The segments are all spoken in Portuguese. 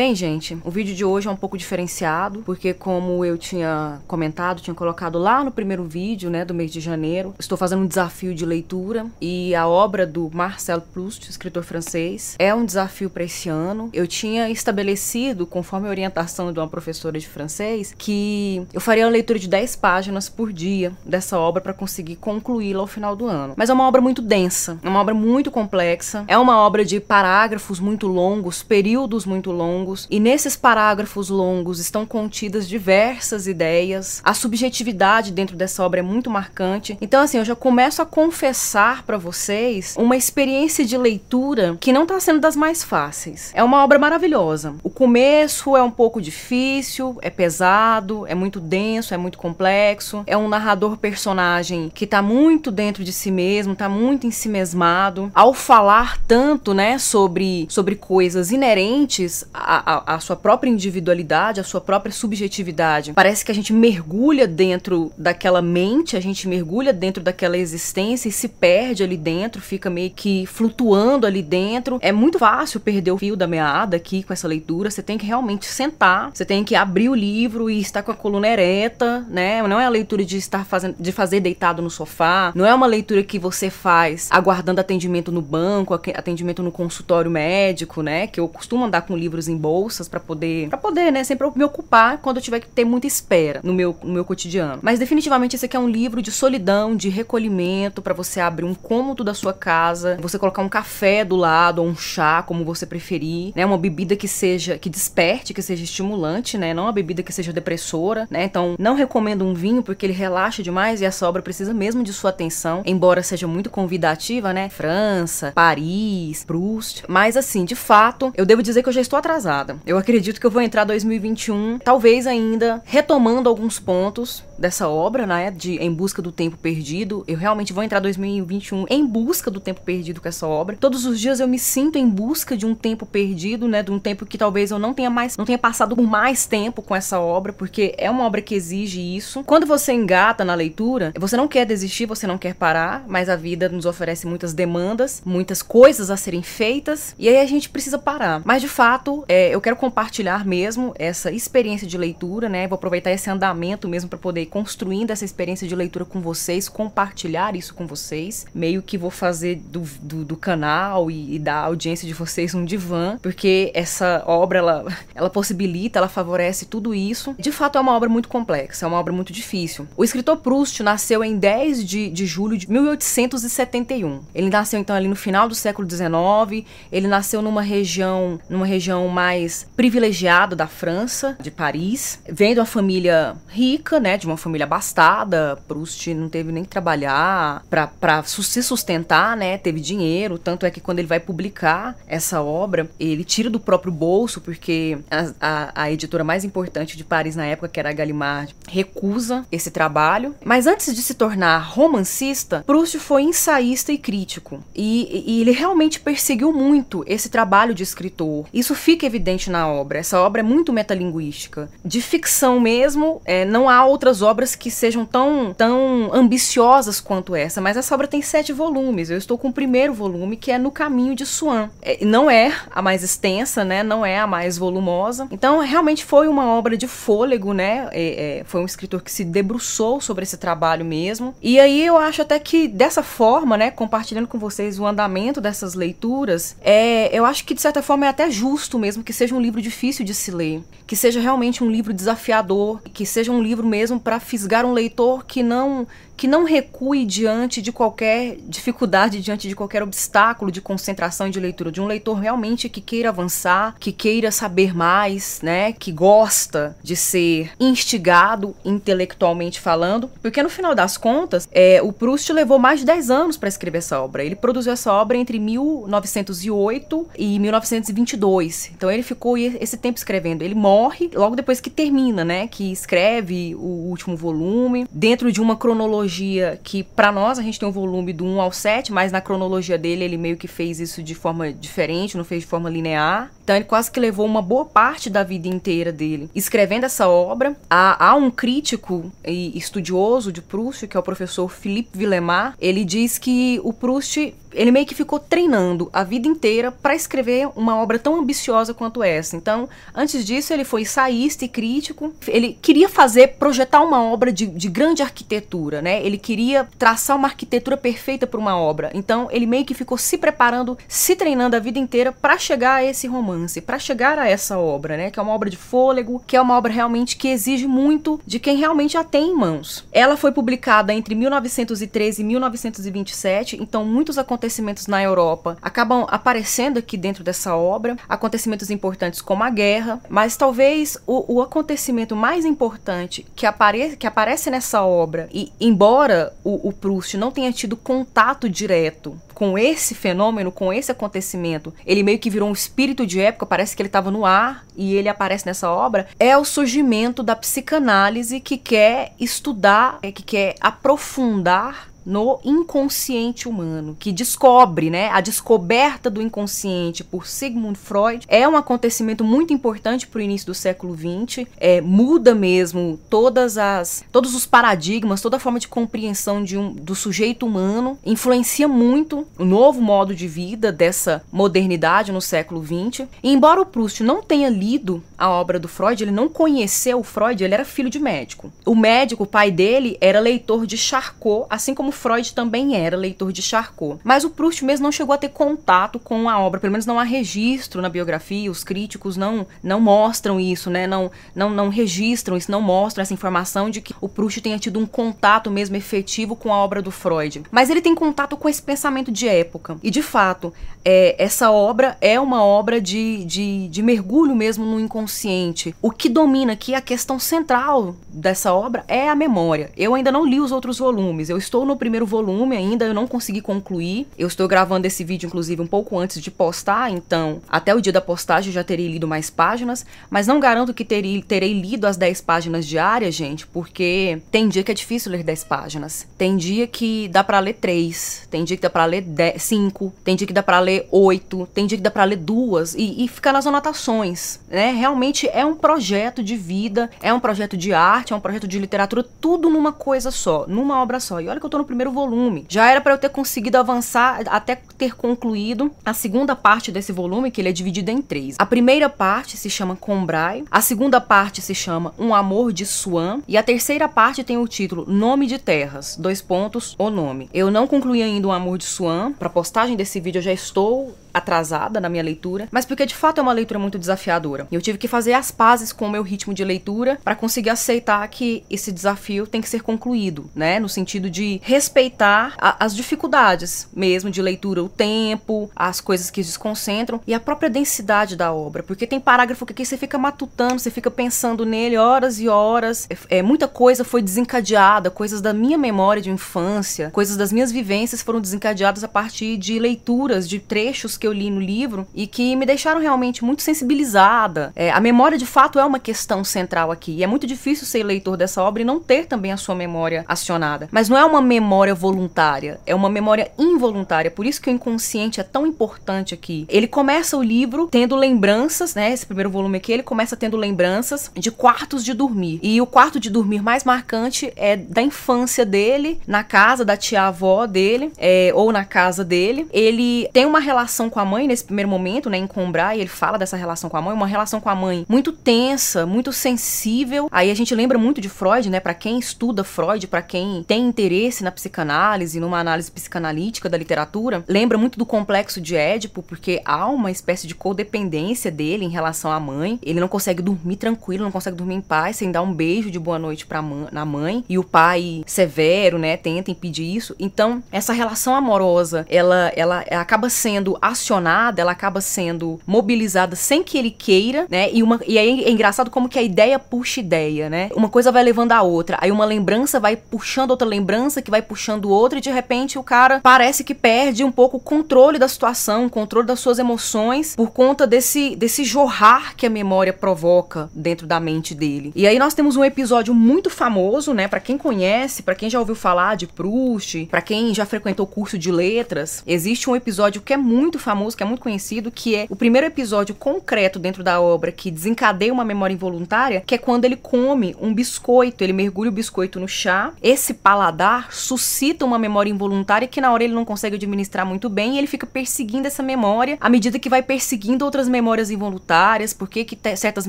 Bem, gente, o vídeo de hoje é um pouco diferenciado, porque como eu tinha comentado, tinha colocado lá no primeiro vídeo, né, do mês de janeiro, estou fazendo um desafio de leitura e a obra do Marcel Proust, escritor francês, é um desafio para esse ano. Eu tinha estabelecido, conforme a orientação de uma professora de francês, que eu faria uma leitura de 10 páginas por dia dessa obra para conseguir concluí-la ao final do ano. Mas é uma obra muito densa, é uma obra muito complexa, é uma obra de parágrafos muito longos, períodos muito longos longos, e nesses parágrafos longos estão contidas diversas ideias. A subjetividade dentro dessa obra é muito marcante. Então, assim, eu já começo a confessar para vocês uma experiência de leitura que não tá sendo das mais fáceis. É uma obra maravilhosa. O começo é um pouco difícil, é pesado, é muito denso, é muito complexo. É um narrador personagem que tá muito dentro de si mesmo, tá muito em si mesmado. Ao falar tanto, né, sobre, sobre coisas inerentes a, a, sua própria individualidade, a sua própria subjetividade. Parece que a gente mergulha dentro daquela mente, a gente mergulha dentro daquela existência e se perde ali dentro, fica meio que flutuando ali dentro. É muito fácil perder o fio da meada aqui com essa leitura. Você tem que realmente sentar, você tem que abrir o livro e estar com a coluna ereta, né? Não é a leitura de estar fazendo, de fazer deitado no sofá, não é uma leitura que você faz aguardando atendimento no banco, atendimento no consultório médico, né? Que eu costumo andar com livros em bolsas para poder, para poder, né, sempre me ocupar quando eu tiver que ter muita espera no meu, no meu cotidiano. Mas definitivamente esse aqui é um livro de solidão, de recolhimento para você abrir um cômodo da sua casa, você colocar um café do lado ou um chá, como você preferir, né, uma bebida que seja que desperte, que seja estimulante, né, não uma bebida que seja depressora, né? Então, não recomendo um vinho porque ele relaxa demais e essa obra precisa mesmo de sua atenção, embora seja muito convidativa, né? França, Paris, Proust, mas assim, de fato, eu devo dizer que eu já estou atrasada Eu acredito que eu vou entrar 2021, talvez ainda retomando alguns pontos dessa obra, né, de Em Busca do Tempo Perdido. Eu realmente vou entrar 2021 em busca do tempo perdido com essa obra. Todos os dias eu me sinto em busca de um tempo perdido, né, de um tempo que talvez eu não tenha mais, não tenha passado por mais tempo com essa obra, porque é uma obra que exige isso. Quando você engata na leitura, você não quer desistir, você não quer parar, mas a vida nos oferece muitas demandas, muitas coisas a serem feitas, e aí a gente precisa parar. Mas de fato, é, eu quero compartilhar mesmo essa experiência de leitura, né? Vou aproveitar esse andamento mesmo para poder construindo essa experiência de leitura com vocês, compartilhar isso com vocês. Meio que vou fazer do, do, do canal e, e, da audiência de vocês um divã, porque essa obra ela, ela possibilita, ela favorece tudo isso. De fato, é uma obra muito complexa, é uma obra muito difícil. O escritor Proust nasceu em 10 de, de julho de 1871. Ele nasceu então ali no final do século XIX. Ele nasceu numa região, numa região mais privilegiado da França, de Paris. Vem de uma família rica, né, de uma família abastada. Proust não teve nem que trabalhar para se sustentar, né, teve dinheiro. Tanto é que quando ele vai publicar essa obra, ele tira do próprio bolso, porque a, a, a editora mais importante de Paris na época, que era a Gallimard, recusa esse trabalho. Mas antes de se tornar romancista, Proust foi ensaísta e crítico. E, e ele realmente perseguiu muito esse trabalho de escritor. Isso fica evidente na obra. Essa obra é muito metalinguística. De ficção mesmo, é, não há outras obras que sejam tão, tão ambiciosas quanto essa, mas essa obra tem sete volumes. Eu estou com o primeiro volume, que é No Caminho de Swan. É, não é a mais extensa, né? Não é a mais volumosa. Então, realmente foi uma obra de fôlego, né? É, é, foi um escritor que se debruçou sobre esse trabalho mesmo. E aí eu acho até que dessa forma, né? Compartilhando com vocês o andamento dessas leituras, é, eu acho que de certa forma é até justo mesmo que seja um livro difícil de se ler, que seja realmente um livro desafiador, que seja um livro mesmo para fisgar um leitor que não que não recue diante de qualquer dificuldade, diante de qualquer obstáculo de concentração e de leitura, de um leitor realmente que queira avançar, que queira saber mais, né, que gosta de ser instigado intelectualmente falando, porque no final das contas, é, o Proust levou mais de 10 anos para escrever essa obra. Ele produziu essa obra entre 1908 e 1922. Então ele ficou esse tempo escrevendo. Ele morre logo depois que termina, né, que escreve o último volume dentro de uma cronologia cronologia que para nós a gente tem um volume do 1 ao 7, mas na cronologia dele ele meio que fez isso de forma diferente, não fez de forma linear. Então ele quase que levou uma boa parte da vida inteira dele escrevendo essa obra. Há, há um crítico e estudioso de Proust, que é o professor Philippe Villemar, ele diz que o Proust ele meio que ficou treinando a vida inteira para escrever uma obra tão ambiciosa quanto essa. Então, antes disso, ele foi ensaísta e crítico. Ele queria fazer, projetar uma obra de, de grande arquitetura, né? Ele queria traçar uma arquitetura perfeita para uma obra. Então, ele meio que ficou se preparando, se treinando a vida inteira para chegar a esse romance, para chegar a essa obra, né? Que é uma obra de fôlego, que é uma obra realmente que exige muito de quem realmente a tem em mãos. Ela foi publicada entre 1913 e 1927, então muitos acontecimentos na Europa acabam aparecendo aqui dentro dessa obra, acontecimentos importantes como a guerra, mas talvez o, o acontecimento mais importante que, apare que aparece nessa obra, e embora o, o Proust não tenha tido contato direto com esse fenômeno, com esse acontecimento, ele meio que virou um espírito de época, parece que ele estava no ar e ele aparece nessa obra, é o surgimento da psicanálise que quer estudar, é, que quer aprofundar no inconsciente humano, que descobre, né, a descoberta do inconsciente por Sigmund Freud é um acontecimento muito importante para o início do século XX, é, muda mesmo todas as, todos os paradigmas, toda a forma de compreensão de um, do sujeito humano, influencia muito o novo modo de vida dessa modernidade no século XX. E embora o Proust não tenha lido a obra do Freud, ele não conheceu o Freud, ele era filho de médico. O médico, o pai dele, era leitor de Charcot, assim como Freud também era leitor de Charcot. Mas o Proust mesmo não chegou a ter contato com a obra, pelo menos não há registro na biografia, os críticos não não mostram isso, né? Não não não registram isso, não mostram essa informação de que o Proust tenha tido um contato mesmo efetivo com a obra do Freud. Mas ele tem contato com esse pensamento de época. E de fato, é, essa obra é uma obra de, de, de mergulho mesmo no inconsciente. O que domina aqui a questão central dessa obra é a memória. Eu ainda não li os outros volumes. Eu estou no primeiro volume ainda, eu não consegui concluir. Eu estou gravando esse vídeo, inclusive, um pouco antes de postar, então até o dia da postagem eu já terei lido mais páginas, mas não garanto que terei, terei lido as 10 páginas diárias, gente, porque tem dia que é difícil ler 10 páginas. Tem dia que dá para ler 3, tem dia que dá para ler 5, tem dia que dá para ler 8, tem dia que dá para ler duas e, e ficar nas anotações, né? Realmente é um projeto de vida, é um projeto de arte, é um projeto de literatura, tudo numa coisa só, numa obra só. E olha que eu tô no primeiro volume. Já era para eu ter conseguido avançar até ter concluído a segunda parte desse volume, que ele é dividido em três. A primeira parte se chama Combray, a segunda parte se chama Um Amor de Swan e a terceira parte tem o título Nome de Terras, dois pontos, o nome. Eu não concluí ainda o Amor de Swan, para postagem desse vídeo eu já estou atrasada na minha leitura, mas porque de fato é uma leitura muito desafiadora. Eu tive que fazer as pazes com o meu ritmo de leitura para conseguir aceitar que esse desafio tem que ser concluído, né? No sentido de respeitar a, as dificuldades mesmo de leitura, o tempo, as coisas que desconcentram e a própria densidade da obra, porque tem parágrafo que aqui você fica matutando, você fica pensando nele horas e horas. É, é muita coisa foi desencadeada, coisas da minha memória de infância, coisas das minhas vivências foram desencadeadas a partir de leituras de trechos que eu li no livro e que me deixaram realmente muito sensibilizada. É, a memória, de fato, é uma questão central aqui. E é muito difícil ser leitor dessa obra e não ter também a sua memória acionada. Mas não é uma memória voluntária, é uma memória involuntária. Por isso que o inconsciente é tão importante aqui. Ele começa o livro tendo lembranças, né? Esse primeiro volume aqui, ele começa tendo lembranças de quartos de dormir. E o quarto de dormir mais marcante é da infância dele, na casa da tia-avó dele, é, ou na casa dele. Ele tem uma relação com a mãe nesse primeiro momento, né, em Combray, ele fala dessa relação com a mãe, uma relação com a mãe muito tensa, muito sensível. Aí a gente lembra muito de Freud, né, para quem estuda Freud, para quem tem interesse na psicanálise, numa análise psicanalítica da literatura, lembra muito do complexo de Édipo, porque há uma espécie de codependência dele em relação à mãe. Ele não consegue dormir tranquilo, não consegue dormir em paz sem dar um beijo de boa noite para na mãe, e o pai severo, né, tenta impedir isso. Então, essa relação amorosa, ela ela acaba sendo acionada, ela acaba sendo mobilizada sem que ele queira, né? E, uma, e aí é engraçado como que a ideia puxa ideia, né? Uma coisa vai levando a outra. Aí uma lembrança vai puxando outra lembrança, que vai puxando outra, e de repente o cara parece que perde um pouco o controle da situação, o controle das suas emoções, por conta desse, desse jorrar que a memória provoca dentro da mente dele. E aí nós temos um episódio muito famoso, né? Para quem conhece, para quem já ouviu falar de Proust, para quem já frequentou curso de letras, existe um episódio que é muito famoso famoso, que é muito conhecido, que é o primeiro episódio concreto dentro da obra que desencadeia uma memória involuntária, que é quando ele come um biscoito, ele mergulha o biscoito no chá. Esse paladar suscita uma memória involuntária que na hora ele não consegue administrar muito bem e ele fica perseguindo essa memória à medida que vai perseguindo outras memórias involuntárias, porque que certas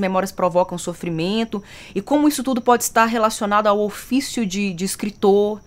memórias provocam sofrimento e como isso tudo pode estar relacionado ao ofício de, de escritor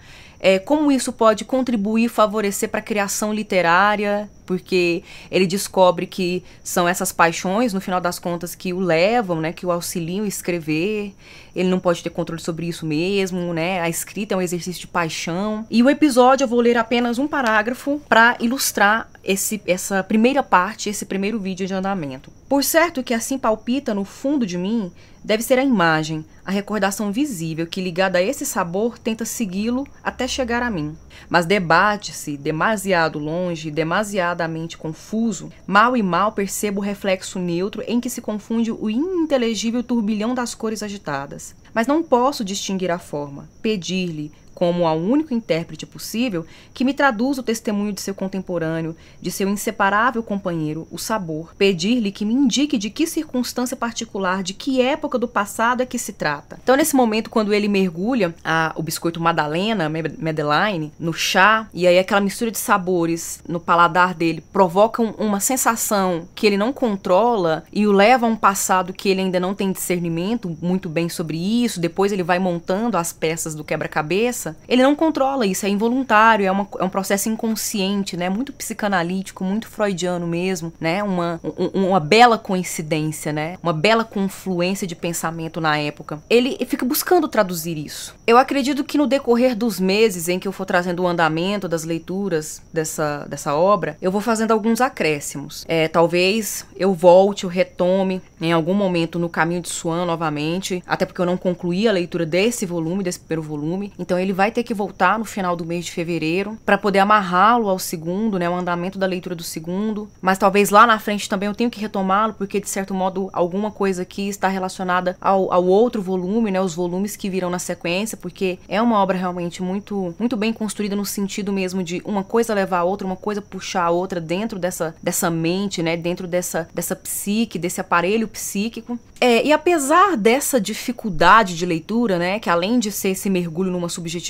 é, como isso pode contribuir, favorecer para a criação literária, porque ele descobre que são essas paixões, no final das contas, que o levam, né, que o auxiliam a escrever. Ele não pode ter controle sobre isso mesmo, né? A escrita é um exercício de paixão. E o episódio eu vou ler apenas um parágrafo para ilustrar esse, essa primeira parte, esse primeiro vídeo de andamento. Por certo que assim palpita no fundo de mim deve ser a imagem, a recordação visível que, ligada a esse sabor, tenta segui-lo até chegar a mim. Mas debate-se demasiado longe, demasiadamente confuso, mal e mal percebo o reflexo neutro em que se confunde o ininteligível turbilhão das cores agitadas. Mas não posso distinguir a forma, pedir-lhe, como ao único intérprete possível, que me traduz o testemunho de seu contemporâneo, de seu inseparável companheiro, o sabor. Pedir-lhe que me indique de que circunstância particular, de que época do passado é que se trata. Então, nesse momento, quando ele mergulha a, o biscoito Madalena, Madeline, no chá, e aí aquela mistura de sabores no paladar dele provocam uma sensação que ele não controla e o leva a um passado que ele ainda não tem discernimento muito bem sobre isso. Depois ele vai montando as peças do quebra-cabeça ele não controla isso, é involuntário, é, uma, é um processo inconsciente, né? Muito psicanalítico, muito freudiano mesmo, né? Uma, um, uma bela coincidência, né? Uma bela confluência de pensamento na época. Ele fica buscando traduzir isso. Eu acredito que no decorrer dos meses em que eu for trazendo o andamento das leituras dessa, dessa obra, eu vou fazendo alguns acréscimos. É, talvez eu volte, eu retome em algum momento no caminho de Swan novamente, até porque eu não concluí a leitura desse volume, desse primeiro volume. Então ele vai ter que voltar no final do mês de fevereiro para poder amarrá-lo ao segundo, né, o andamento da leitura do segundo. Mas talvez lá na frente também eu tenho que retomá-lo, porque de certo modo alguma coisa aqui está relacionada ao, ao outro volume, né, os volumes que viram na sequência, porque é uma obra realmente muito, muito bem construída no sentido mesmo de uma coisa levar a outra, uma coisa puxar a outra dentro dessa, dessa mente, né, dentro dessa, dessa psique, desse aparelho psíquico. É, e apesar dessa dificuldade de leitura, né, que além de ser esse mergulho numa subjetividade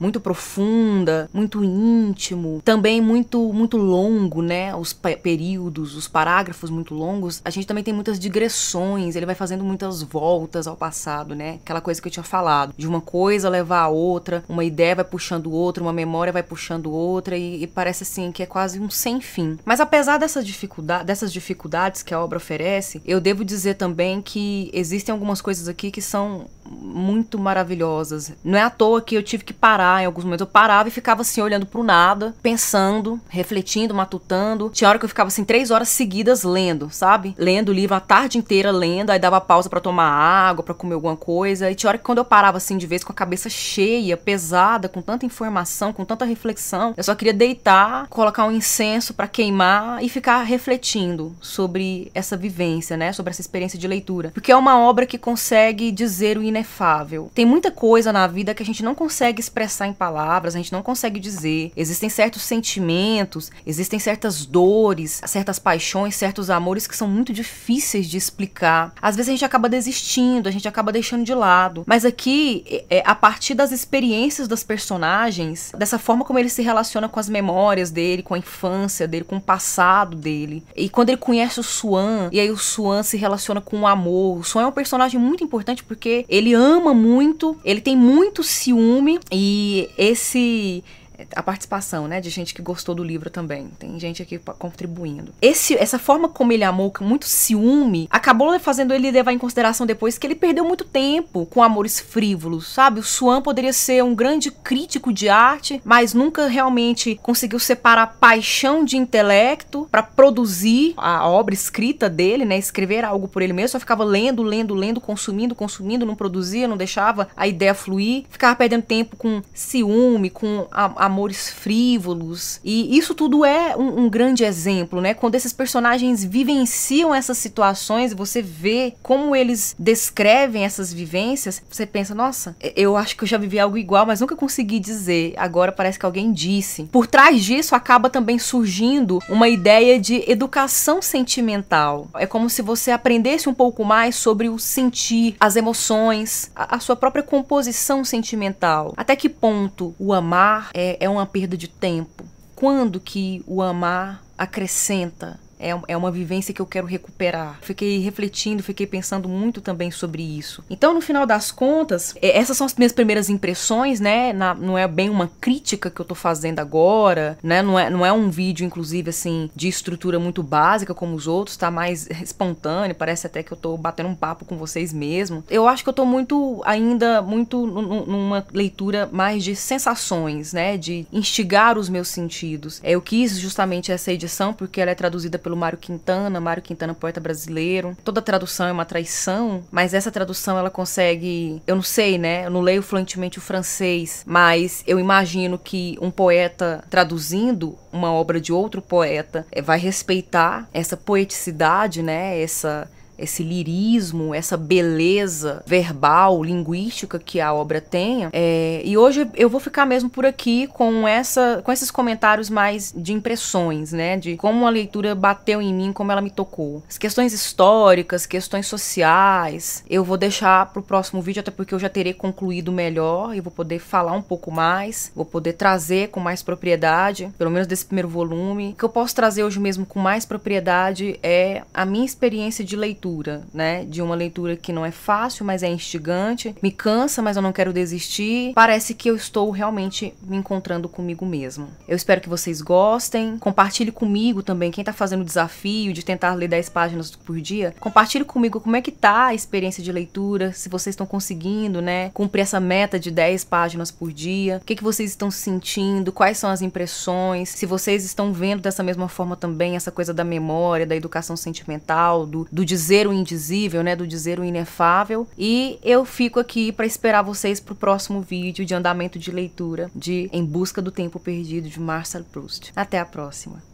muito profunda, muito íntimo, também muito muito longo, né, os períodos, os parágrafos muito longos, a gente também tem muitas digressões, ele vai fazendo muitas voltas ao passado, né? Aquela coisa que eu tinha falado, de uma coisa levar a outra, uma ideia vai puxando outra, uma memória vai puxando outra e, e parece assim que é quase um sem fim. Mas apesar dessa dificuldade, dessas dificuldades que a obra oferece, eu devo dizer também que existem algumas coisas aqui que são muito maravilhosas. Não é à toa que eu tive que parar em alguns momentos. Eu parava e ficava assim, olhando pro nada, pensando, refletindo, matutando. Tinha hora que eu ficava assim, três horas seguidas lendo, sabe? Lendo o livro a tarde inteira, lendo, aí dava pausa para tomar água, para comer alguma coisa. E tinha hora que quando eu parava assim, de vez com a cabeça cheia, pesada, com tanta informação, com tanta reflexão, eu só queria deitar, colocar um incenso para queimar e ficar refletindo sobre essa vivência, né? Sobre essa experiência de leitura. Porque é uma obra que consegue dizer o inefável. Tem muita coisa na vida que a gente não consegue expressar em palavras, a gente não consegue dizer. Existem certos sentimentos, existem certas dores, certas paixões, certos amores que são muito difíceis de explicar. Às vezes a gente acaba desistindo, a gente acaba deixando de lado. Mas aqui, é, é a partir das experiências dos personagens, dessa forma como ele se relaciona com as memórias dele, com a infância dele, com o passado dele. E quando ele conhece o Swan, e aí o Swan se relaciona com o amor. O Swan é um personagem muito importante porque ele ama muito, ele tem muito ciúme e esse a participação, né, de gente que gostou do livro também. Tem gente aqui contribuindo. Esse, essa forma como ele amou, com muito ciúme, acabou fazendo ele levar em consideração depois que ele perdeu muito tempo com amores frívolos, sabe? O Swan poderia ser um grande crítico de arte, mas nunca realmente conseguiu separar paixão de intelecto para produzir a obra escrita dele, né, escrever algo por ele mesmo, só ficava lendo, lendo, lendo, consumindo, consumindo, não produzia, não deixava a ideia fluir, ficava perdendo tempo com ciúme, com a amores frívolos. E isso tudo é um, um grande exemplo, né? Quando esses personagens vivenciam essas situações, você vê como eles descrevem essas vivências, você pensa, nossa, eu acho que eu já vivi algo igual, mas nunca consegui dizer. Agora parece que alguém disse. Por trás disso acaba também surgindo uma ideia de educação sentimental. É como se você aprendesse um pouco mais sobre o sentir, as emoções, a, a sua própria composição sentimental. Até que ponto o amar é, é uma perda de tempo? Quando que o amar acrescenta é, é uma vivência que eu quero recuperar. Fiquei refletindo, fiquei pensando muito também sobre isso. Então, no final das contas, é, essas são as minhas primeiras impressões, né? Na, não é bem uma crítica que eu tô fazendo agora, né? Não é, não é um vídeo, inclusive, assim, de estrutura muito básica como os outros, tá mais espontâneo, parece até que eu tô batendo um papo com vocês mesmo. Eu acho que eu tô muito, ainda, muito numa leitura mais de sensações, né? De instigar os meus sentidos. Eu quis justamente essa edição porque ela é traduzida pelo pelo Mário Quintana, Mário Quintana, poeta brasileiro. Toda tradução é uma traição, mas essa tradução ela consegue, eu não sei, né? Eu não leio fluentemente o francês, mas eu imagino que um poeta traduzindo uma obra de outro poeta eh, vai respeitar essa poeticidade, né? Essa esse lirismo, essa beleza verbal, linguística que a obra tenha. É, e hoje eu vou ficar mesmo por aqui com essa, com esses comentários mais de impressões, né, de como a leitura bateu em mim, como ela me tocou. As questões históricas, questões sociais, eu vou deixar para o próximo vídeo, até porque eu já terei concluído melhor e vou poder falar um pouco mais, vou poder trazer com mais propriedade, pelo menos desse primeiro volume. O que eu posso trazer hoje mesmo com mais propriedade é a minha experiência de leitura leitura, né? De uma leitura que não é fácil, mas é instigante, me cansa, mas eu não quero desistir. Parece que eu estou realmente me encontrando comigo mesmo. Eu espero que vocês gostem. Compartilhe comigo também quem tá fazendo o desafio de tentar ler 10 páginas por dia. Compartilhe comigo como é que tá a experiência de leitura, se vocês estão conseguindo, né, cumprir essa meta de 10 páginas por dia. O que que vocês estão sentindo? Quais são as impressões? Se vocês estão vendo dessa mesma forma também essa coisa da memória, da educação sentimental, do, do dizer dizer o indizível, né, do dizer o inefável. E eu fico aqui para esperar vocês pro próximo vídeo de andamento de leitura de Em Busca do Tempo Perdido de Marcel Proust. Até a próxima.